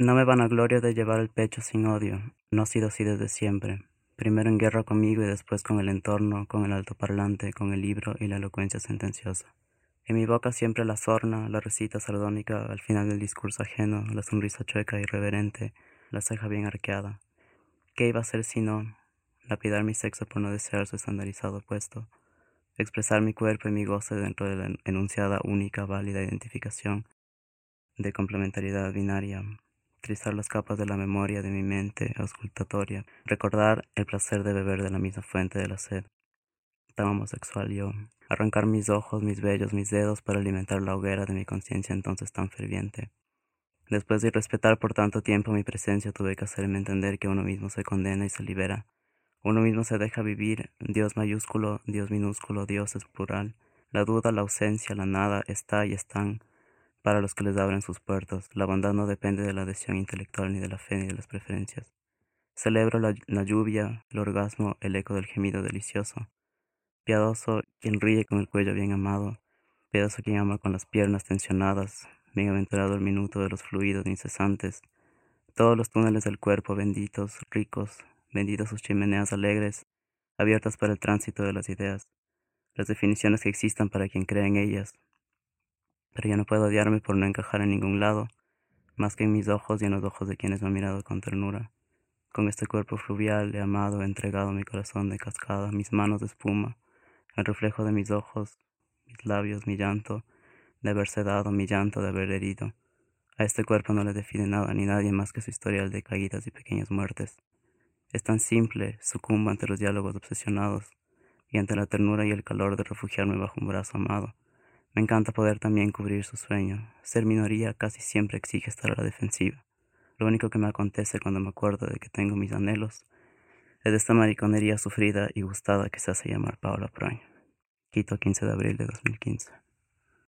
No me van a gloria de llevar el pecho sin odio, no ha sido así desde siempre. Primero en guerra conmigo y después con el entorno, con el altoparlante, con el libro y la elocuencia sentenciosa. En mi boca siempre la sorna, la recita sardónica al final del discurso ajeno, la sonrisa chueca y irreverente, la ceja bien arqueada. ¿Qué iba a ser si no? Lapidar mi sexo por no desear su estandarizado puesto. Expresar mi cuerpo y mi goce dentro de la enunciada única válida identificación de complementariedad binaria. Trizar las capas de la memoria de mi mente auscultatoria. Recordar el placer de beber de la misma fuente de la sed. Tan homosexual yo arrancar mis ojos, mis vellos, mis dedos para alimentar la hoguera de mi conciencia entonces tan ferviente. Después de respetar por tanto tiempo mi presencia, tuve que hacerme entender que uno mismo se condena y se libera. Uno mismo se deja vivir, Dios mayúsculo, Dios minúsculo, Dios es plural. La duda, la ausencia, la nada, está y están para los que les abren sus puertas. La bondad no depende de la adhesión intelectual, ni de la fe, ni de las preferencias. Celebro la, lluvia, el orgasmo, el eco del gemido delicioso. Piadoso quien ríe con el cuello bien amado, piadoso quien ama con las piernas tensionadas, bienaventurado el minuto de los fluidos incesantes, todos los túneles del cuerpo benditos, ricos, benditas sus chimeneas alegres, abiertas para el tránsito de las ideas, las definiciones que existan para quien crea en ellas. Pero yo no puedo odiarme por no encajar en ningún lado, más que en mis ojos y en los ojos de quienes me han mirado con ternura. Con este cuerpo fluvial he amado, he entregado mi corazón de cascada, mis manos de espuma, el reflejo de mis ojos, mis labios, mi llanto, de haberse dado, mi llanto de haber herido. A este cuerpo no le define nada ni nadie más que su historial de caídas y pequeñas muertes. Es tan simple, sucumbo ante los diálogos obsesionados y ante la ternura y el calor de refugiarme bajo un brazo amado. Me encanta poder también cubrir su sueño. Ser minoría casi siempre exige estar a la defensiva. Lo único que me acontece cuando me acuerdo de que tengo mis anhelos es esta mariconería sufrida y gustada que se hace llamar Paola Proin. Quito 15 de abril de 2015.